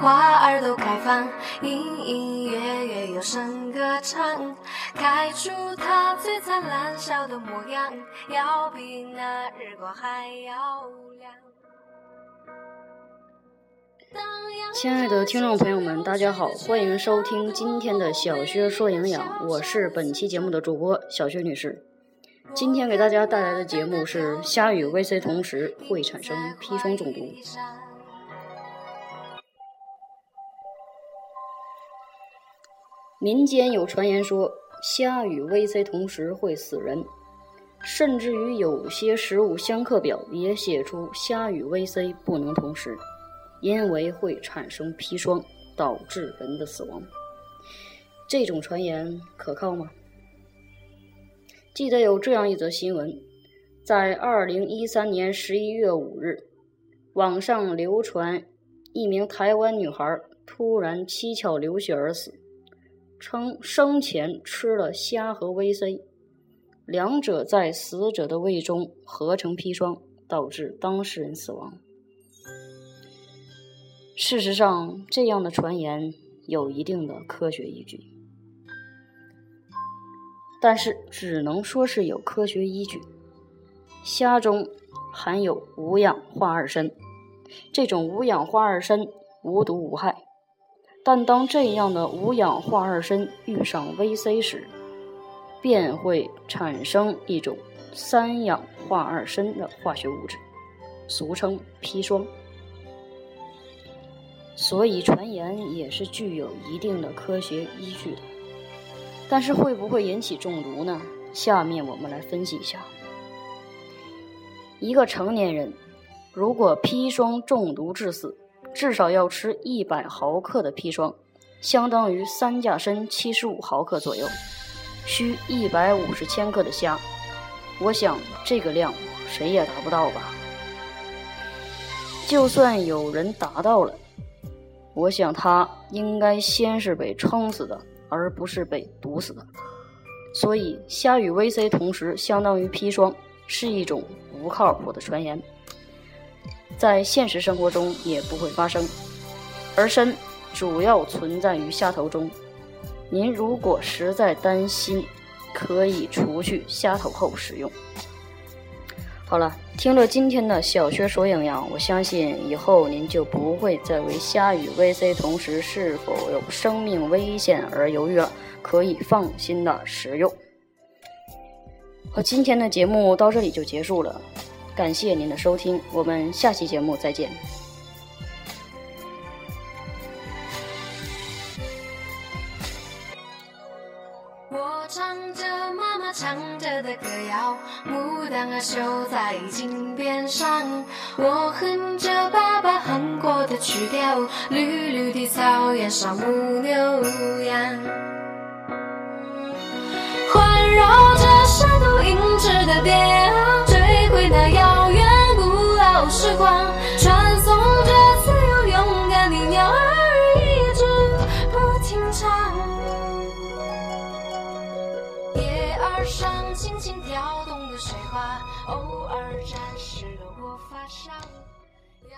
花儿都开放，隐隐约约有声歌唱，开出它最灿烂笑的模样，要比那日光还要亮。亲爱的听众朋友们，大家好，欢迎收听今天的小薛说营养，我是本期节目的主播小薛女士。今天给大家带来的节目是虾与 VC 同时会产生砒霜中毒。民间有传言说，虾与 VC 同时会死人，甚至于有些食物相克表也写出虾与 VC 不能同时，因为会产生砒霜，导致人的死亡。这种传言可靠吗？记得有这样一则新闻，在二零一三年十一月五日，网上流传一名台湾女孩突然七窍流血而死。称生前吃了虾和 VC，两者在死者的胃中合成砒霜，导致当事人死亡。事实上，这样的传言有一定的科学依据，但是只能说是有科学依据。虾中含有五氧化二砷，这种五氧化二砷无毒无害。但当这样的五氧化二砷遇上 VC 时，便会产生一种三氧化二砷的化学物质，俗称砒霜。所以传言也是具有一定的科学依据的。但是会不会引起中毒呢？下面我们来分析一下。一个成年人如果砒霜中毒致死，至少要吃一百毫克的砒霜，相当于三价砷七十五毫克左右，需一百五十千克的虾。我想这个量谁也达不到吧？就算有人达到了，我想他应该先是被撑死的，而不是被毒死的。所以虾与 VC 同时相当于砒霜，是一种不靠谱的传言。在现实生活中也不会发生，而砷主要存在于虾头中。您如果实在担心，可以除去虾头后使用。好了，听了今天的小薛说营养，我相信以后您就不会再为虾与 VC 同时是否有生命危险而犹豫了，可以放心的食用。好，今天的节目到这里就结束了。感谢您的收听，我们下期节目再见。我唱着妈妈唱着的歌谣，牡丹儿绣在襟边上。我哼着爸爸哼过的曲调，绿绿的草原上牧牛羊，上轻轻跳动的水花，偶尔沾湿了我发梢。